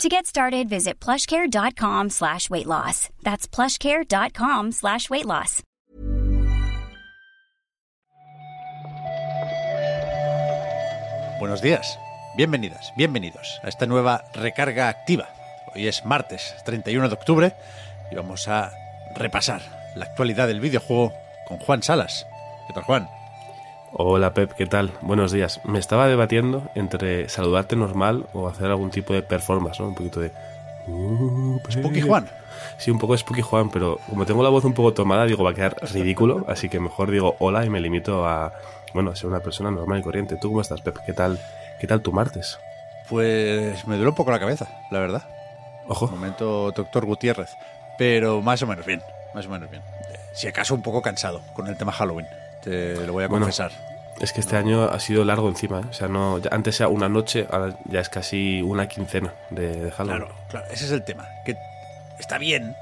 To get started, visit plushcare.com slash weight loss. That's plushcare.com slash weight loss. Buenos días, bienvenidas, bienvenidos a esta nueva recarga activa. Hoy es martes 31 de octubre y vamos a repasar la actualidad del videojuego con Juan Salas. ¿Qué tal, Juan? Hola Pep, ¿qué tal? Buenos días. Me estaba debatiendo entre saludarte normal o hacer algún tipo de performance, ¿no? Un poquito de... Uh, Spooky Juan. Sí, un poco Spooky Juan, pero como tengo la voz un poco tomada, digo, va a quedar ridículo, así que mejor digo hola y me limito a, bueno, a ser una persona normal y corriente. ¿Tú cómo estás, Pep? ¿Qué tal, qué tal tu martes? Pues me duele un poco la cabeza, la verdad. Ojo. Momento doctor Gutiérrez, pero más o menos bien, más o menos bien. Si acaso un poco cansado con el tema Halloween, te lo voy a Bueno, confesar. Es que este año ha sido largo encima, ¿eh? O sea, no, ya- antes era una noche, ahora ya es casi una quincena de, de Halloween. Claro, claro, ese es el tema. Que está bien,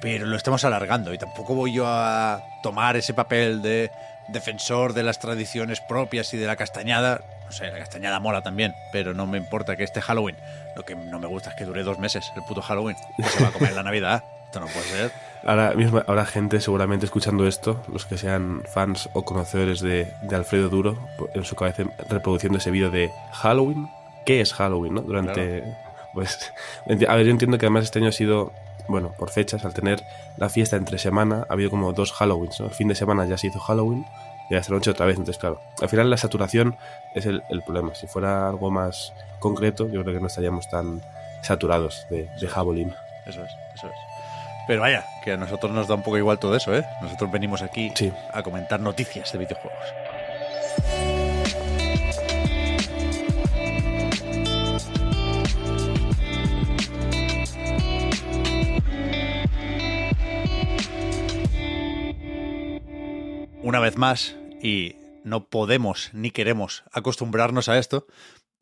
pero lo estamos alargando y tampoco voy yo a tomar ese papel de defensor de las tradiciones propias y de la castañada. No sé, la castañada mola también, pero no me importa que este Halloween. Lo que no me gusta es que dure dos meses el puto Halloween. que se va a comer la Navidad. Esto no puede ser. Ahora mismo habrá gente seguramente escuchando esto, los que sean fans o conocedores de, de Alfredo Duro, en su cabeza reproduciendo ese vídeo de Halloween. ¿Qué es Halloween? ¿no? Durante. Pues. A ver, yo entiendo que además este año ha sido. Bueno, por fechas, al tener la fiesta entre semana, ha habido como dos Halloweens. ¿no? El fin de semana ya se hizo Halloween y esta noche otra vez. Entonces, claro, al final la saturación es el, el problema. Si fuera algo más concreto, yo creo que no estaríamos tan saturados de, de Halloween. Eso es, eso es. Pero vaya, que a nosotros nos da un poco igual todo eso, ¿eh? Nosotros venimos aquí Sí. a comentar noticias de videojuegos. Una vez más, y no podemos ni queremos acostumbrarnos a esto,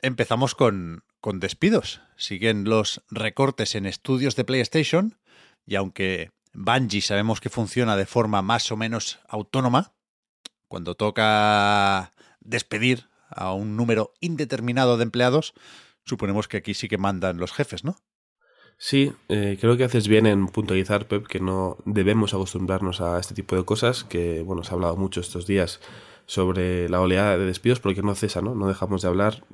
empezamos con, con despidos. Siguen los recortes en estudios de PlayStation y aunque Bungie sabemos que funciona de forma más o menos autónoma, cuando toca despedir a un número indeterminado de empleados, suponemos que aquí sí que mandan los jefes, ¿no? Sí, eh, creo que haces bien en puntualizar, Pep, que no debemos acostumbrarnos a este tipo de cosas, que, bueno, se ha hablado mucho estos días sobre la oleada de despidos, porque no cesa, ¿no? No dejamos de hablar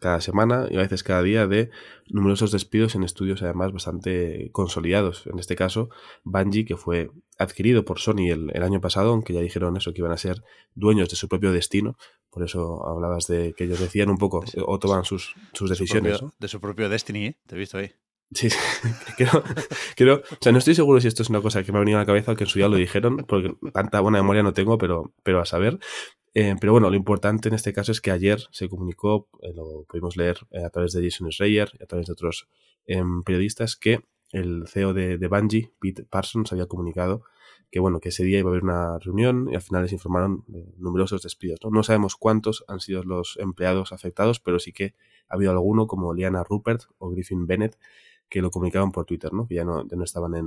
cada semana y a veces cada día de numerosos despidos en estudios además bastante consolidados. En este caso, Bungie, que fue adquirido por Sony el, el año pasado, aunque ya dijeron eso, que iban a ser dueños de su propio destino. Por eso hablabas de que ellos decían un poco, Sí. o toman sus, sus De su decisiones. propio- ¿no? de su propio Destiny, ¿eh? Te he visto ahí. Sí, sí. Creo, creo- o sea, no estoy seguro si esto es una cosa que me ha venido a la cabeza o que en su día lo dijeron, porque tanta buena memoria no tengo, pero, pero a saber. Eh, pero bueno, lo importante en este caso es que ayer se comunicó, eh, lo pudimos leer eh, a través de Jason Schreier y a través de otros em, periodistas, que el CEO de, de Bungie, Pete Parsons, había comunicado que bueno, que ese día iba a haber una reunión y al final les informaron de numerosos despidos. ¿no? no sabemos cuántos han sido los empleados afectados, pero sí que ha habido alguno como Liana Rupert o Griffin Bennett que lo comunicaban por Twitter, ¿no? Que ya no, ya no estaban en,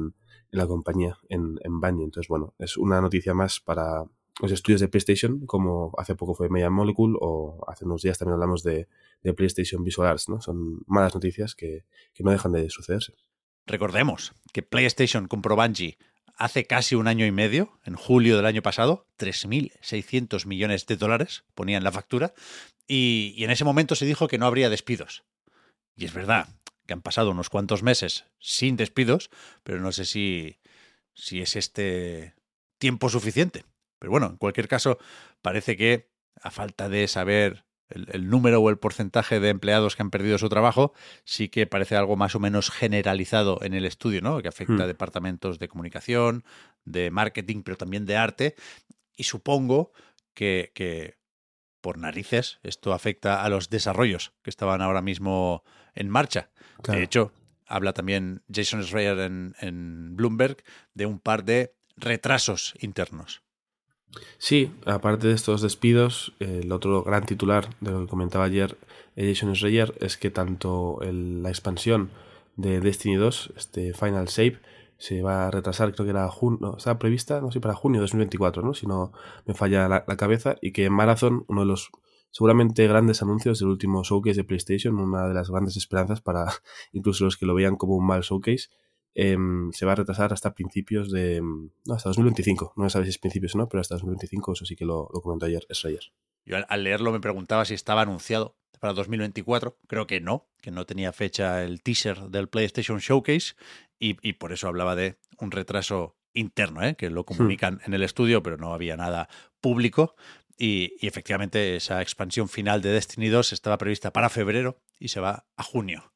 en la compañía, en, en Bungie. Entonces, bueno, es una noticia más para los estudios de PlayStation, como hace poco fue Media Molecule, o hace unos días también hablamos de, de PlayStation Visual Arts, ¿no? Son malas noticias que, que no dejan de sucederse. Recordemos que PlayStation compró Bungie hace casi un año y medio, en julio del año pasado, 3.600 millones de dólares ponían la factura, y, y en ese momento se dijo que no habría despidos. Y es verdad que han pasado unos cuantos meses sin despidos, pero no sé si, si es este tiempo suficiente. Pero bueno, en cualquier caso, parece que a falta de saber el, el, número o el porcentaje de empleados que han perdido su trabajo, sí que parece algo más o menos generalizado en el estudio, ¿no? Que afecta Hmm. a departamentos de comunicación, de marketing, pero también de arte. Y supongo que, que por narices esto afecta a los desarrollos que estaban ahora mismo en marcha. Claro. De hecho, habla también Jason Schreier en, en Bloomberg de un par de retrasos internos. Sí, aparte de estos despidos, el otro gran titular de lo que comentaba ayer Jason Schreier es que tanto la expansión de Destiny 2, este Final Shape, se va a retrasar, creo que era junio, estaba prevista, no sé, para junio de 2024, ¿no? Si no me falla la, cabeza, y que Marathon, uno de los seguramente grandes anuncios del último showcase de PlayStation, una de las grandes esperanzas para incluso los que lo veían como un mal showcase, em, se va a retrasar hasta principios de... No, hasta 2025, no sabes si es principios o no, pero hasta 2025, eso sí que lo, comentó ayer Schreier. Yo al leerlo me preguntaba si estaba anunciado para 2024. Creo que no, que no tenía fecha el teaser del PlayStation Showcase y, por eso hablaba de un retraso interno, ¿eh? que lo hmm. comunican en el estudio, pero no había nada público. Y, efectivamente esa expansión final de Destiny 2 estaba prevista para febrero y se va a junio.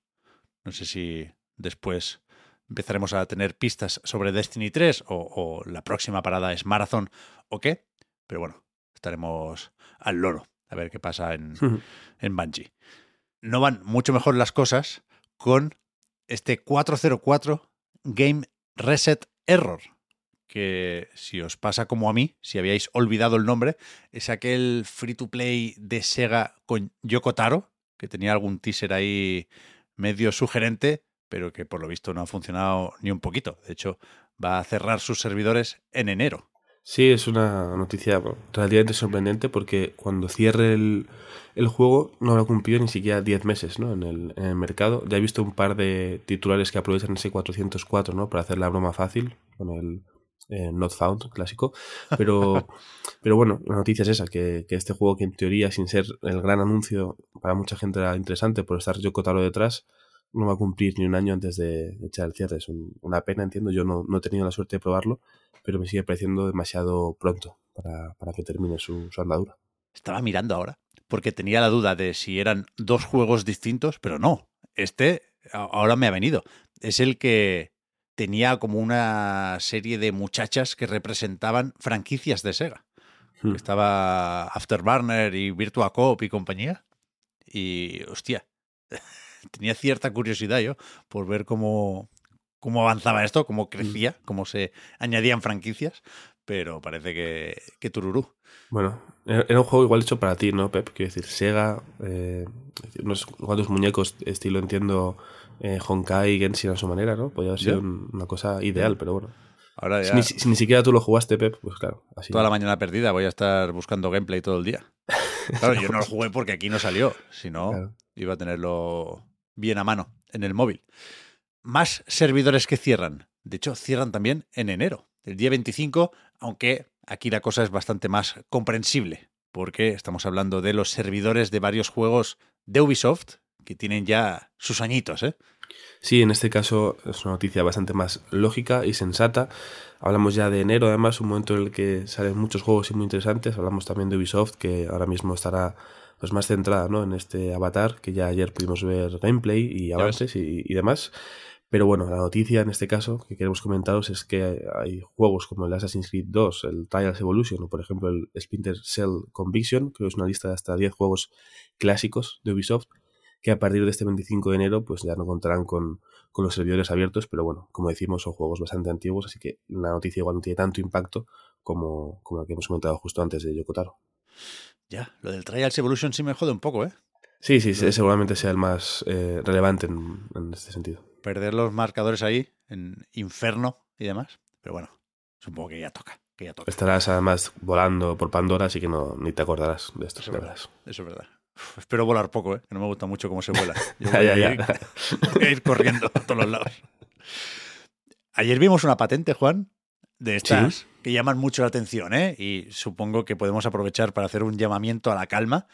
No sé si después empezaremos a tener pistas sobre Destiny 3 o, o la próxima parada es Marathon o qué, pero bueno, estaremos al loro a ver qué pasa en, en Bungie. No van mucho mejor las cosas con este 404 Game Reset Error, que si os pasa como a mí, si habíais olvidado el nombre, es aquel free to play de Sega con Yoko Taro, que tenía algún teaser ahí medio sugerente, pero que por lo visto no ha funcionado ni un poquito. De hecho, va a cerrar sus servidores en enero. Sí, es una noticia relativamente sorprendente porque cuando cierre el, juego no habrá cumplido ni siquiera 10 meses ¿no? en, el, en el mercado. Ya he visto un par de titulares que aprovechan ese 404 ¿no? para hacer la broma fácil con el eh, Not Found clásico. Pero, pero bueno, la noticia es esa, que, que, este juego que en teoría sin ser el gran anuncio para mucha gente era interesante por estar yo Taro detrás, no va a cumplir ni un año antes de echar el cierre. Es una pena, entiendo. Yo no, no, he tenido la suerte de probarlo, pero me sigue pareciendo demasiado pronto para, para que termine su, su, andadura. Estaba mirando ahora, porque tenía la duda de si eran dos juegos distintos, pero no. Este ahora me ha venido. Es el que tenía como una serie de muchachas que representaban franquicias de Sega. Hmm. Estaba Afterburner y Virtua Cop y compañía. Y, hostia, tenía cierta curiosidad yo por ver cómo, cómo avanzaba esto, cómo mm. crecía, cómo se añadían franquicias, pero parece que, que tururú. Bueno, era un juego igual hecho para ti, ¿no, Pep? Quiero decir, Sega, eh, unos cuantos muñecos, estilo, entiendo, eh, Honkai y Genshin a su manera, ¿no? Podría haber sido una cosa ideal, pero bueno. Ahora ya... si, ni, siquiera tú lo jugaste, Pep, pues claro. Así Toda la mañana perdida, voy a estar buscando gameplay todo el día. Claro, yo no lo jugué porque aquí no salió, si no, iba a tenerlo bien a mano en el móvil. Más servidores que cierran. De hecho, cierran también en enero, el día 25, aunque aquí la cosa es bastante más comprensible, porque estamos hablando de los servidores de varios juegos de Ubisoft que tienen ya sus añitos, ¿eh? Sí, en este caso es una noticia bastante más lógica y sensata. Hablamos ya de enero, además, un momento en el que salen muchos juegos y muy interesantes. Hablamos también de Ubisoft, que ahora mismo estará pues más centrada ¿no? en este avatar, que ya ayer pudimos ver gameplay y avances y, demás. Pero bueno, la noticia en este caso que queremos comentaros es que hay juegos como el Assassin's Creed 2, el Trials Evolution o por ejemplo el Splinter Cell Conviction, que es una lista de hasta 10 juegos clásicos de Ubisoft, que a partir de este 25 de enero pues ya no contarán con, con los servidores abiertos, pero bueno, como decimos, son juegos bastante antiguos, así que la noticia igual no tiene tanto impacto como, como la que hemos comentado justo antes de Yokotaro. Ya, lo del Trials Evolution sí me jode un poco, ¿eh? Sí, sí, seguramente sea el más eh, relevante en, este sentido. Perder los marcadores ahí, en Inferno y demás. Pero bueno, supongo que ya toca. Que ya toca. Estarás además volando por Pandora, así que no, ni te acordarás de esto. Eso es verdad. Eso es verdad. espero volar poco, ¿eh? que no me gusta mucho cómo se vuela. Yo voy, a, ir, voy a ir corriendo a todos los lados. Ayer vimos una patente, Juan, de estas que llaman mucho la atención, ¿eh? Y supongo que podemos aprovechar para hacer un llamamiento a la calma.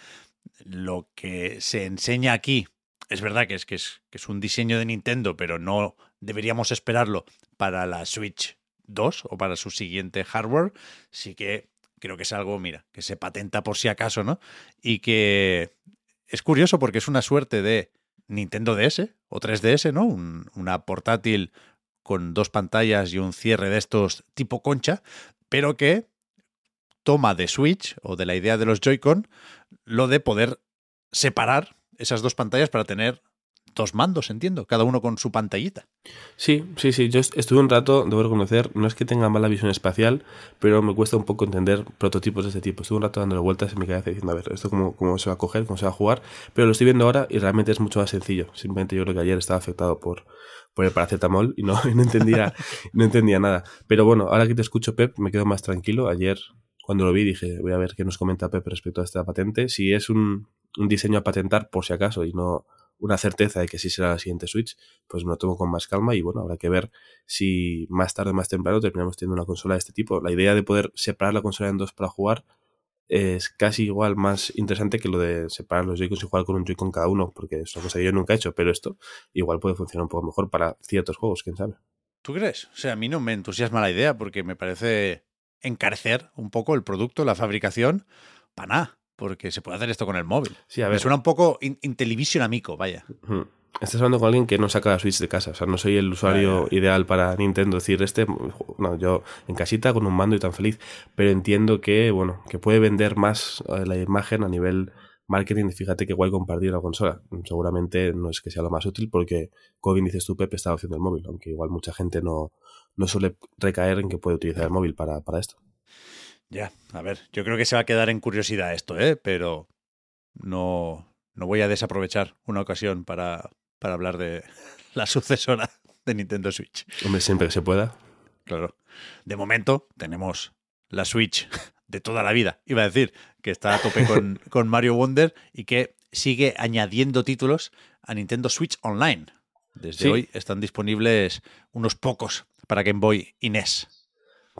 Lo que se enseña aquí es verdad que es, que es, que es un diseño de Nintendo, pero no deberíamos esperarlo para la Switch 2 o para su siguiente hardware. Sí que creo que es algo, mira, que se patenta por si acaso, ¿no? Y que es curioso porque es una suerte de Nintendo DS o 3DS, ¿no? una portátil con dos pantallas y un cierre de estos tipo concha, pero que toma de Switch o de la idea de los Joy-Con lo de poder separar esas dos pantallas para tener dos mandos, entiendo, cada uno con su pantallita. Sí, sí, sí. Yo estuve un rato, debo reconocer, no es que tenga mala visión espacial, pero me cuesta un poco entender prototipos de este tipo. Estuve un rato dándole vueltas en mi cabeza diciendo, a ver, esto cómo, cómo se va a coger, cómo se va a jugar, pero lo estoy viendo ahora y realmente es mucho más sencillo. Simplemente yo creo que ayer estaba afectado por, por el paracetamol y no, no, entendía, no entendía nada. Pero bueno, ahora que te escucho, Pep, me quedo más tranquilo. Ayer, cuando lo vi, dije, voy a ver qué nos comenta Pep respecto a esta patente. Si es un, un diseño a patentar, por si acaso, y no una certeza de que sí será la siguiente Switch, pues me lo tomo con más calma y bueno, habrá que ver si más tarde o más temprano terminamos teniendo una consola de este tipo. La idea de poder separar la consola en dos para jugar es casi igual más interesante que lo de separar los Joy-Cons y jugar con un Joy-Con cada uno, porque es una cosa que yo nunca he hecho, pero esto igual puede funcionar un poco mejor para ciertos juegos, quién sabe. ¿Tú crees? O sea, a mí no me entusiasma la idea porque me parece encarecer un poco el producto, la fabricación, para nada porque se puede hacer esto con el móvil. Sí, a ver. Me suena un poco in Intellivision amico, vaya. Estás hablando con alguien que no saca la Switch de casa. O sea, no soy el usuario ideal para Nintendo. decir, este, no, yo en casita con un mando y tan feliz. Pero entiendo que, bueno, que puede vender más eh, la imagen a nivel marketing. Fíjate que igual compartir la consola. Seguramente no es que sea lo más útil porque, como bien dices tú, Pepe, está haciendo el móvil. Aunque igual mucha gente no, no suele recaer en que puede utilizar el móvil para, para esto. Ya, a ver, yo creo que se va a quedar en curiosidad esto, ¿eh? Pero no, no voy a desaprovechar una ocasión para, para hablar de la sucesora de Nintendo Switch. Hombre, siempre que se pueda. Claro. De momento tenemos la Switch de toda la vida. Iba a decir que está a tope con, con Mario Wonder y que sigue añadiendo títulos a Nintendo Switch Online. Desde hoy están disponibles unos pocos para Game Boy y NES.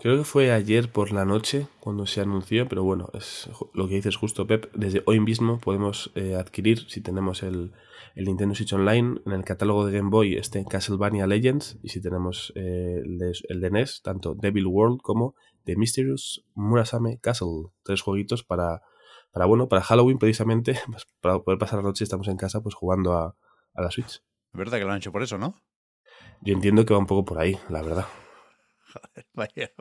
Creo que fue ayer por la noche cuando se anunció, pero bueno, es lo que dices justo, Pep. Desde hoy mismo podemos eh, adquirir, si tenemos el, el, Nintendo Switch Online, en el catálogo de Game Boy este Castlevania Legends, y si tenemos eh, el, de, el, de, NES, tanto Devil World como The Mysterious Murasame Castle. Tres jueguitos para, para bueno, para Halloween precisamente, pues, para poder pasar la noche, estamos en casa pues jugando a, a la Switch. Es verdad que lo han hecho por eso, ¿no? Yo entiendo que va un poco por ahí, la verdad. Joder, vaya,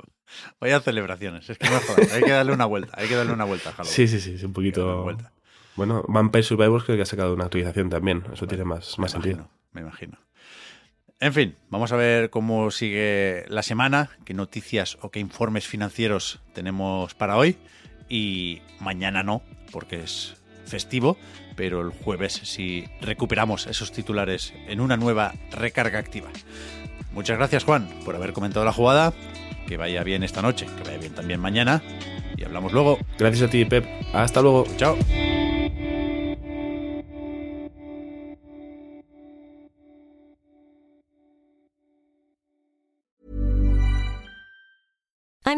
vaya celebraciones. Es que no hay que darle una vuelta. Hay que darle una vuelta a Sí, sí, sí, es un poquito. Bueno, Vampire Survivors creo que ha sacado una actualización también. Eso tiene más, más sentido. Me imagino. En fin, vamos a ver cómo sigue la semana, qué noticias o qué informes financieros tenemos para hoy. Y mañana no, porque es festivo, pero el jueves sí recuperamos esos titulares en una nueva recarga activa. Muchas gracias, Juan, por haber comentado la jugada. Que vaya bien esta noche, que vaya bien también mañana. Y hablamos luego. Gracias a ti, Pep. Hasta luego. Chao.